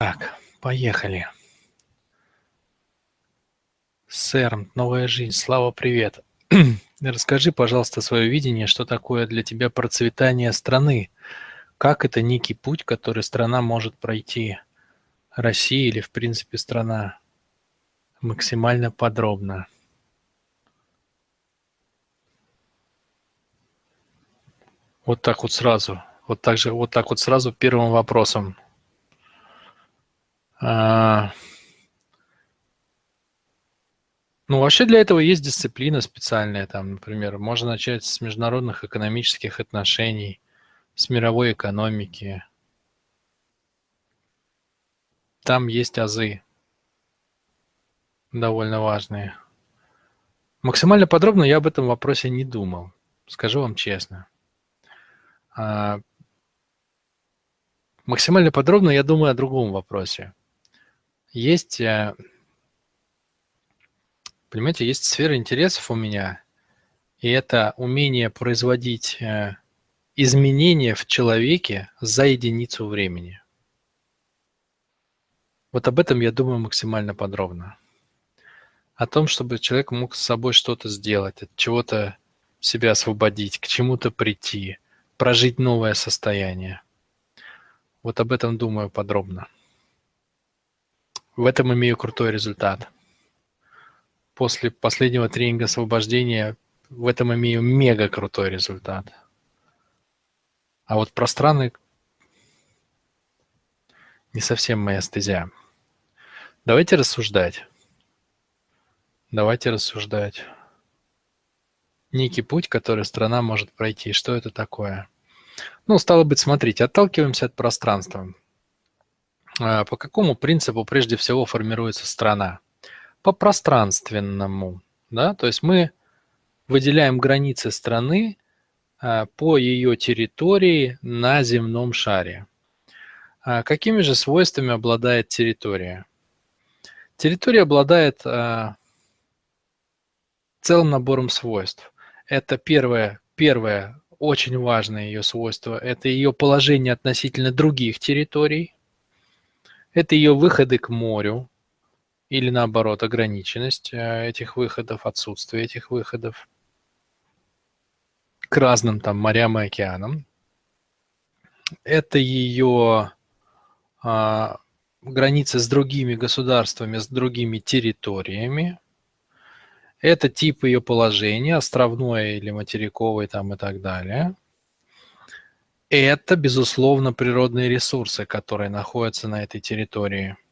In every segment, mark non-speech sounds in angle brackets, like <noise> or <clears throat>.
Так, поехали. Сэр, новая жизнь, Слава, привет. <clears throat> Расскажи, пожалуйста, свое видение, что такое для тебя процветание страны. Как это некий путь, который страна может пройти? Россия или, в принципе, страна? Максимально подробно. Вот так вот сразу. Вот так же, вот так вот сразу первым вопросом. А, ну, вообще для этого есть дисциплина специальная, там, например, можно начать с международных экономических отношений, с мировой экономики. Там есть азы довольно важные. Максимально подробно я об этом вопросе не думал, скажу вам честно. А, максимально подробно я думаю о другом вопросе. Есть э, Понимаете, есть сфера интересов у меня, и это умение производить э, изменения в человеке за единицу времени. Вот об этом я думаю максимально подробно. О том, чтобы человек мог с собой что-то сделать, от чего-то себя освободить, к чему-то прийти, прожить новое состояние. Вот об этом думаю подробно. В этом имею крутой результат после последнего тренинга освобождения в этом имею мега крутой результат. А вот про страны не совсем моя стезя. Давайте рассуждать. Давайте рассуждать. Некий путь, который страна может пройти. Что это такое? Ну, стало быть, смотрите, отталкиваемся от пространства. А, по какому принципу прежде всего формируется страна? по пространственному, да, то есть мы выделяем границы страны а, по ее территории на земном шаре. А какими же свойствами обладает территория? Территория обладает целым набором свойств. Это первое, первое очень важное ее свойство – это ее положение относительно других территорий, это ее выходы к морю, или наоборот ограниченность э, этих выходов, отсутствие этих выходов к разным там морям и океанам. Это ее а, границы с другими государствами, с другими территориями. Это тип ее положения, островное или материковое там и так далее. Это, безусловно, природные ресурсы, которые находятся на этой территории –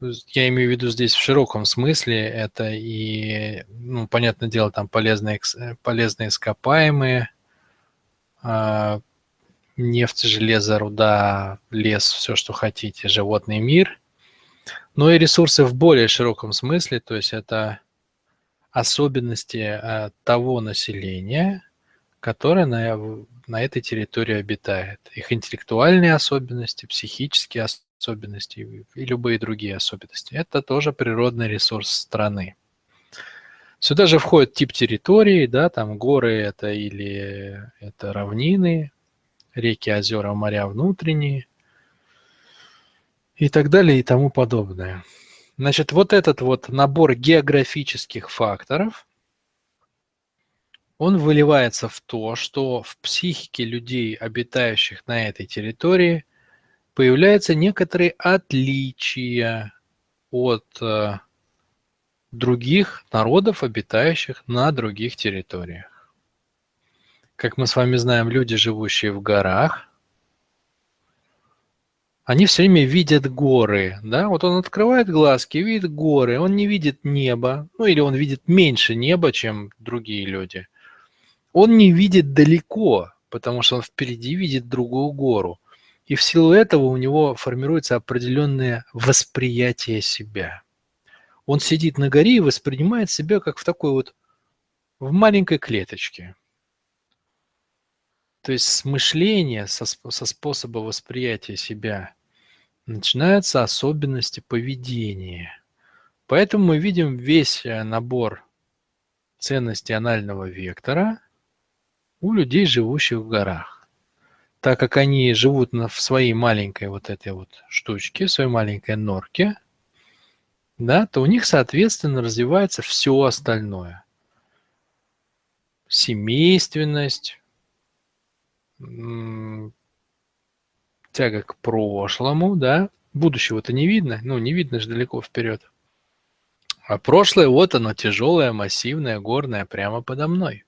я имею в виду здесь в широком смысле. Это и, ну, понятное дело, там полезные, полезные ископаемые, э, нефть, железо, руда, лес, все, что хотите, животный мир. Но и ресурсы в более широком смысле, то есть это особенности э, того населения, которое на, на этой территории обитает. Их интеллектуальные особенности, психические особенности и любые другие особенности. Это тоже природный ресурс страны. Сюда же входит тип территории, да, там горы это или это равнины, реки, озера, моря внутренние и так далее и тому подобное. Значит, вот этот вот набор географических факторов, он выливается в то, что в психике людей, обитающих на этой территории – появляются некоторые отличия от э, других народов, обитающих на других территориях. Как мы с вами знаем, люди, живущие в горах, они все время видят горы, да, вот он открывает глазки, видит горы, он не видит небо, ну или он видит меньше неба, чем другие люди. Он не видит далеко, потому что он впереди видит другую гору. И в силу этого у него формируется определенное восприятие себя. Он сидит на горе и воспринимает себя как в такой вот, в маленькой клеточке. То есть с мышления, со, со способа восприятия себя начинаются особенности поведения. Поэтому мы видим весь э, набор ценностей анального вектора у людей, живущих в горах. так как они живут на, в своей маленькой вот этой вот штучке, в своей маленькой норке, да, то у них, соответственно, развивается все остальное. Семейственность, тяга к прошлому, да, будущего-то не видно, ну, не видно же далеко вперед. А прошлое, вот оно, тяжелое, массивное, горное, прямо подо мной.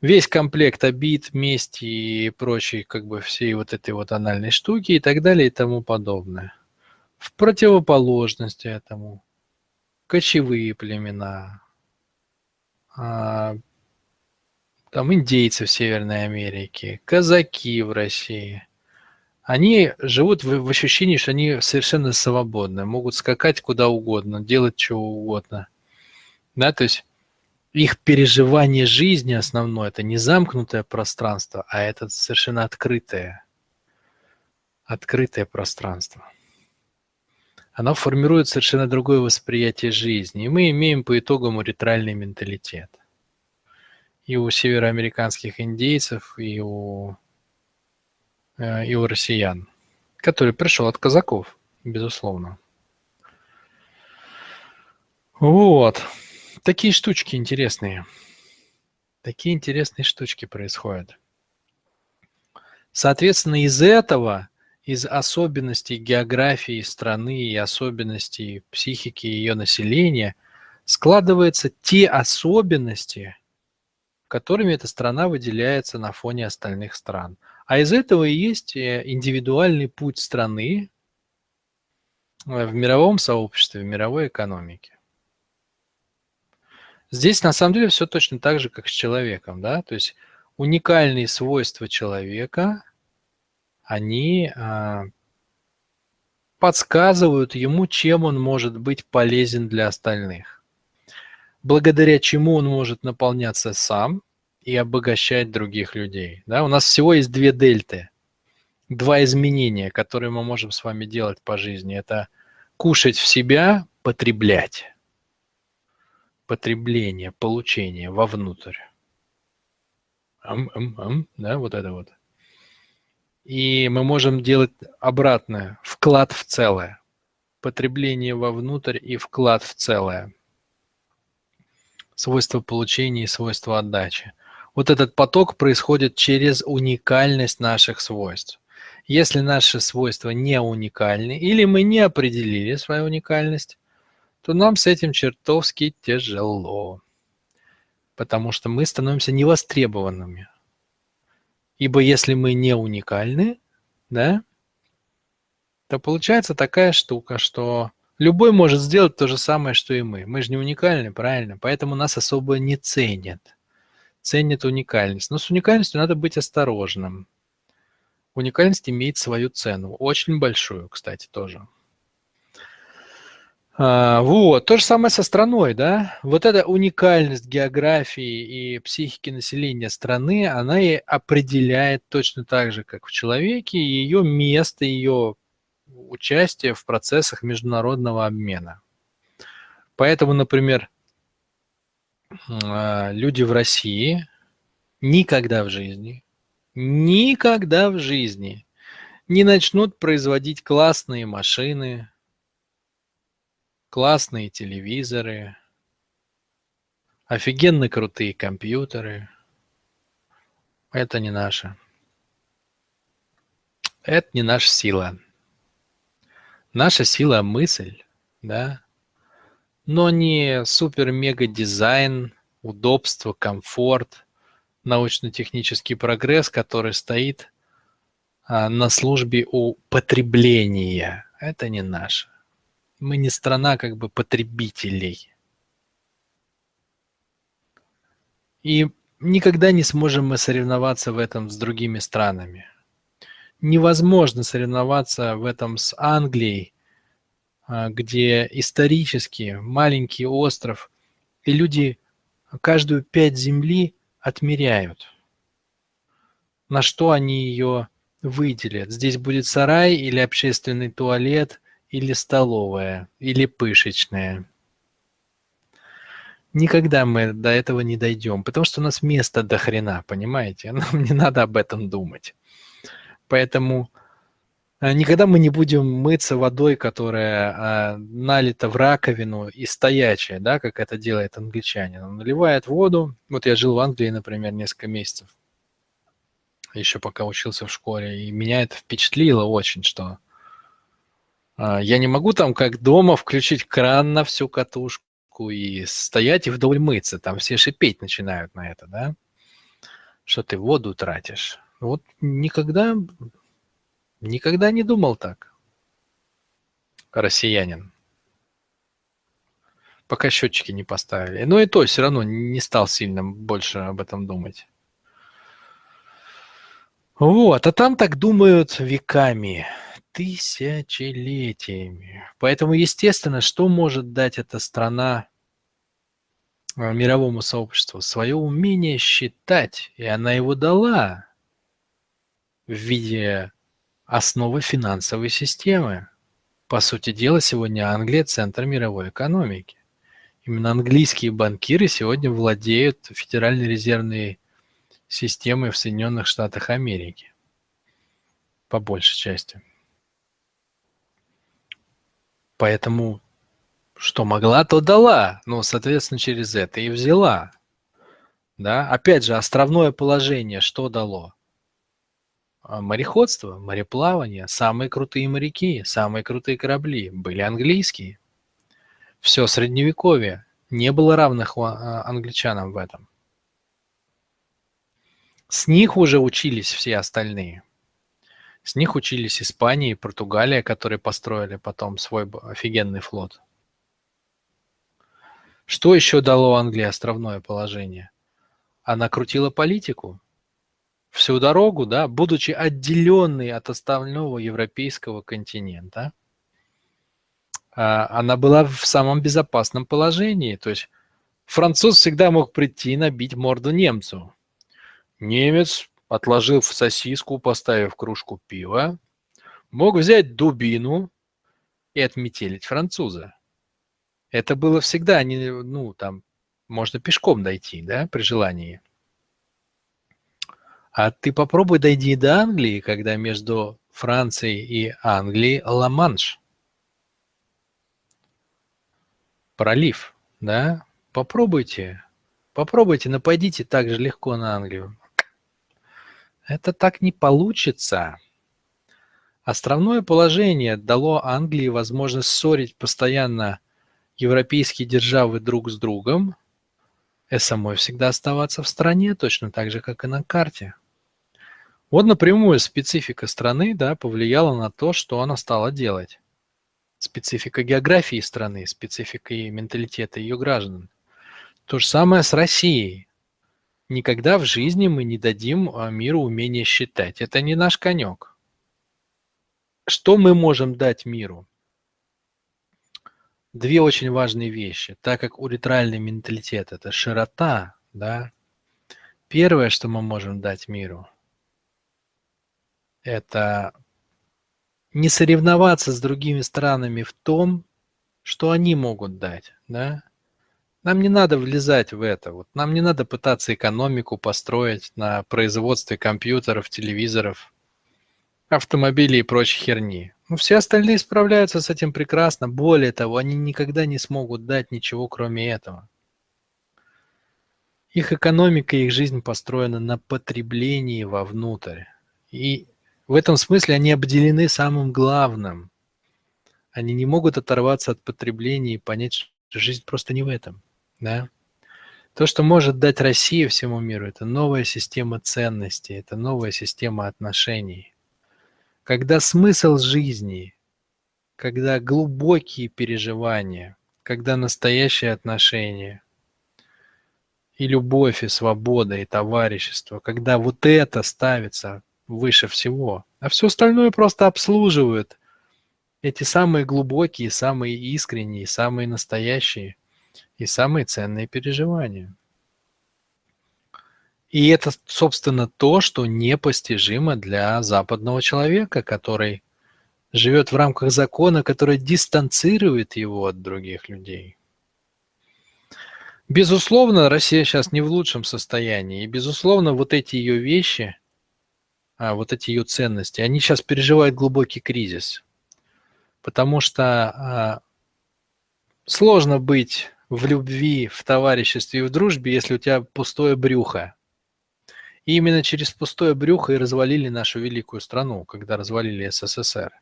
Весь комплект обид, мести и прочие, как бы, всей вот этой вот анальной штуки и так далее и тому подобное. В противоположность этому кочевые племена, а, там индейцы в Северной Америке, казаки в России. Они живут в, в ощущении, что они совершенно свободны, могут скакать куда угодно, делать чего угодно. Да, то есть их переживание жизни основное это не замкнутое пространство, а это совершенно открытое, открытое пространство. Оно формирует совершенно другое восприятие жизни, и мы имеем по итогам уретральный менталитет и у североамериканских индейцев, и у, э, и у россиян, который пришел от казаков, безусловно. Вот. Такие штучки интересные. Такие интересные штучки происходят. Соответственно, из этого, из особенностей географии страны и особенностей психики ее населения, складываются те особенности, которыми эта страна выделяется на фоне остальных стран. А из этого и есть э, индивидуальный путь страны э, в мировом сообществе, в мировой экономике. Здесь на самом деле все точно так же, как с человеком, да, то есть уникальные свойства человека, они а, подсказывают ему, чем он может быть полезен для остальных благодаря чему он может наполняться сам и обогащать других людей. Да? У нас всего есть две дельты, два изменения, которые мы можем с вами делать по жизни. Это кушать в себя, потреблять. Потребление, получение вовнутрь. Ам, ам, ам, да, вот это вот. И мы можем делать обратное, вклад в целое. Потребление вовнутрь и вклад в целое свойства получения и свойства отдачи. Вот этот поток происходит через уникальность наших свойств. Если наши свойства не уникальны или мы не определили свою уникальность, то нам с этим чертовски тяжело, потому что мы становимся невостребованными. Ибо если мы не уникальны, да, то получается такая штука, что Любой может сделать то же самое, что и мы. Мы же не уникальны, правильно? Поэтому нас особо не ценят. Ценят уникальность. Но с уникальностью надо быть осторожным. Уникальность имеет свою цену. Очень большую, кстати, тоже. А, вот, то же самое со страной, да. Вот эта уникальность географии и психики населения страны, она и определяет точно так же, как в человеке, ее место, ее участие в процессах международного обмена. Поэтому, например, а, люди в России никогда в жизни, никогда в жизни не начнут производить классные машины, классные телевизоры, офигенно крутые компьютеры. Это не наше. Это не наша сила. Наша сила – мысль, да, но не супер-мега-дизайн, удобство, комфорт, научно-технический прогресс, который стоит а, на службе у потребления. Это не наше. Мы не страна как бы потребителей. И никогда не сможем мы соревноваться в этом с другими странами невозможно соревноваться в этом с Англией, а, где исторически маленький остров, и люди каждую пять земли отмеряют, на что они ее выделят. Здесь будет сарай или общественный туалет, или столовая, или пышечная. Никогда мы до этого не дойдем, потому что у нас места до хрена, понимаете? <laughs> Нам не надо об этом думать. Поэтому а, никогда мы не будем мыться водой, которая а, налита в раковину и стоячая, да, как это делает англичанин. Он наливает воду. Вот я жил в Англии, например, несколько месяцев, еще пока учился в школе, и меня это впечатлило очень, что я не могу там, как дома, включить кран на всю катушку, и стоять и вдоль мыться. Там все шипеть начинают на это, да? Что ты воду тратишь. Вот никогда, никогда не думал так. Россиянин. Пока счетчики не поставили. Но и то все равно не стал сильно больше об этом думать. Вот, а там так думают веками тысячелетиями. Поэтому, естественно, что может дать эта страна а, мировому сообществу? Свое умение считать, и она его дала в виде основы финансовой системы. По сути дела, сегодня Англия – центр мировой экономики. Именно английские банкиры сегодня владеют Федеральной резервной системой в Соединенных Штатах Америки. По большей части. Поэтому что могла, то дала. Ну, соответственно, через это и взяла. Да? Опять же, островное положение что дало? А, мореходство, мореплавание, самые крутые моряки, самые крутые корабли были английские. Все средневековье. Не было равных а, англичанам в этом. С них уже учились все остальные. С них учились Испания и Португалия, которые построили потом свой офигенный флот. Что еще дало Англии островное положение? Она крутила политику. Всю дорогу, да, будучи отделенной от остального европейского континента, а, она была в самом безопасном положении. То есть француз всегда мог прийти и набить морду немцу. Немец отложив сосиску, поставив кружку пива, мог взять дубину и отметелить француза. Это было всегда, не, ну, там, можно пешком дойти, да, при желании. А ты попробуй дойди до Англии, когда между Францией и Англией Ла-Манш. Пролив, да? Попробуйте. Попробуйте, нападите так же легко на Англию. Это так не получится. Островное положение дало Англии возможность ссорить постоянно европейские державы друг с другом и самой всегда оставаться в стране, точно так же, как и на карте. Вот напрямую специфика страны да, повлияла на то, что она стала делать. Специфика географии страны, специфика и менталитета ее граждан. То же самое с Россией. Никогда в жизни мы не дадим а, миру умение считать. Это не наш конек. Что мы можем дать миру? Две очень важные вещи. Так как уретральный менталитет – это широта, да, первое, что мы можем дать миру, это не соревноваться с другими странами в том, что они могут дать, да, нам не надо влезать в это. Вот нам не надо пытаться экономику построить на производстве компьютеров, телевизоров, автомобилей и прочей херни. Ну, все остальные справляются с этим прекрасно. Более того, они никогда не смогут дать ничего, кроме этого. Их экономика, их жизнь построена на потреблении вовнутрь. И в этом смысле они обделены самым главным. Они не могут оторваться от потребления и понять, что жизнь просто не в этом. Да? То, что может дать Россия всему миру, это новая система ценностей, это новая система отношений. Когда смысл жизни, когда глубокие переживания, когда настоящие отношения, и любовь, и свобода, и товарищество, когда вот это ставится выше всего, а все остальное просто обслуживают эти самые глубокие, самые искренние, самые настоящие и самые ценные переживания. И это, собственно, то, что непостижимо для западного человека, который живет в рамках закона, который дистанцирует его от других людей. Безусловно, Россия сейчас не в лучшем состоянии. И, безусловно, вот эти ее вещи, а, вот эти ее ценности, они сейчас переживают глубокий кризис. Потому что а, сложно быть в любви, в товариществе и в дружбе, если у тебя пустое брюхо. И именно через пустое брюхо и развалили нашу великую страну, когда развалили СССР.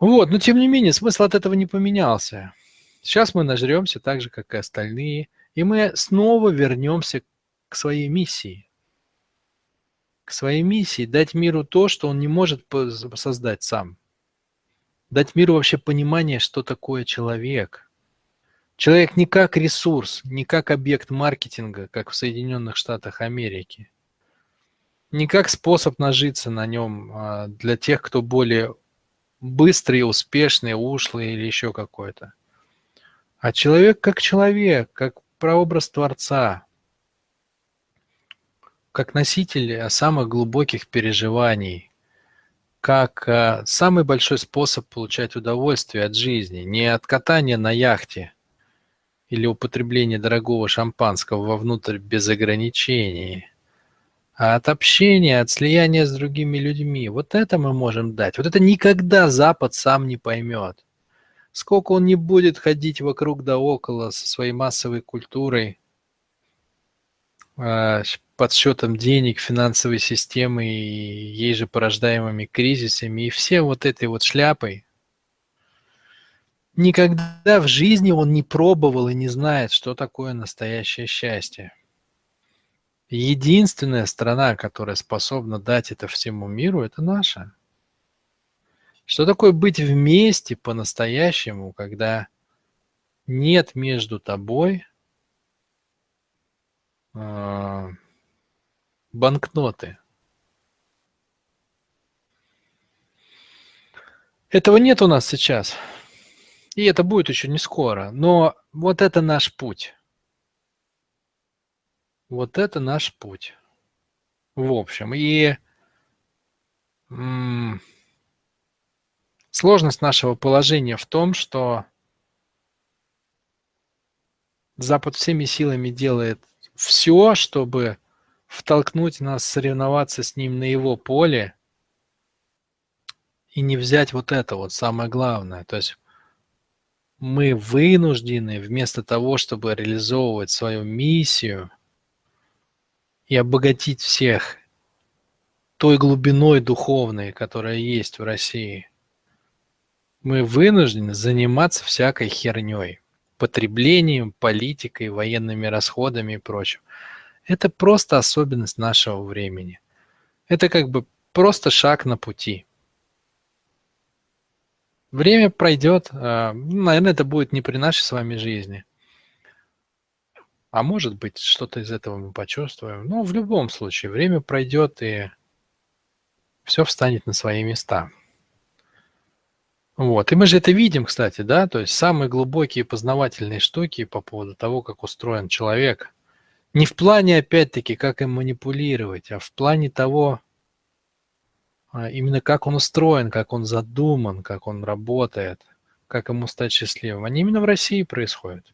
Вот, но тем не менее, смысл от этого не поменялся. Сейчас мы нажремся так же, как и остальные, и мы снова вернемся к своей миссии. К своей миссии дать миру то, что он не может создать сам. Дать миру вообще понимание, что такое человек. Человек не как ресурс, не как объект маркетинга, как в Соединенных Штатах Америки. Не как способ нажиться на нем а, для тех, кто более быстрый, успешный, ушлый или еще какой-то. А человек как человек, как прообраз Творца, как носитель самых глубоких переживаний, как э, самый большой способ получать удовольствие от жизни, не от катания на яхте или употребления дорогого шампанского вовнутрь без ограничений, а от общения, от слияния с другими людьми. Вот это мы можем дать. Вот это никогда Запад сам не поймет. Сколько он не будет ходить вокруг да около со своей массовой культурой, а, подсчетом денег, финансовой системы и ей же порождаемыми кризисами и все вот этой вот шляпой, никогда в жизни он не пробовал и не знает, что такое настоящее счастье. Единственная страна, которая способна дать это всему миру, это наша. Что такое быть вместе по-настоящему, когда нет между тобой э, банкноты? Этого нет у нас сейчас. И это будет еще не скоро. Но вот это наш путь. Вот это наш путь. В общем, и сложность нашего положения в том, что Запад всеми силами делает все, чтобы втолкнуть нас соревноваться с ним на его поле и не взять вот это вот самое главное. То есть мы вынуждены вместо того, чтобы реализовывать свою миссию – и обогатить всех той глубиной духовной, которая есть в России, мы вынуждены заниматься всякой херней, потреблением, политикой, военными расходами и прочим. Это просто особенность нашего времени. Это как бы просто шаг на пути. Время пройдет, а, наверное, это будет не при нашей с вами жизни – а может быть, что-то из этого мы почувствуем. Но в любом случае, время пройдет, и все встанет на свои места. Вот. И мы же это видим, кстати, да, то есть самые глубокие познавательные штуки по поводу того, как устроен человек. Не в плане, опять-таки, как им манипулировать, а в плане того, именно как он устроен, как он задуман, как он работает, как ему стать счастливым. Они именно в России происходят.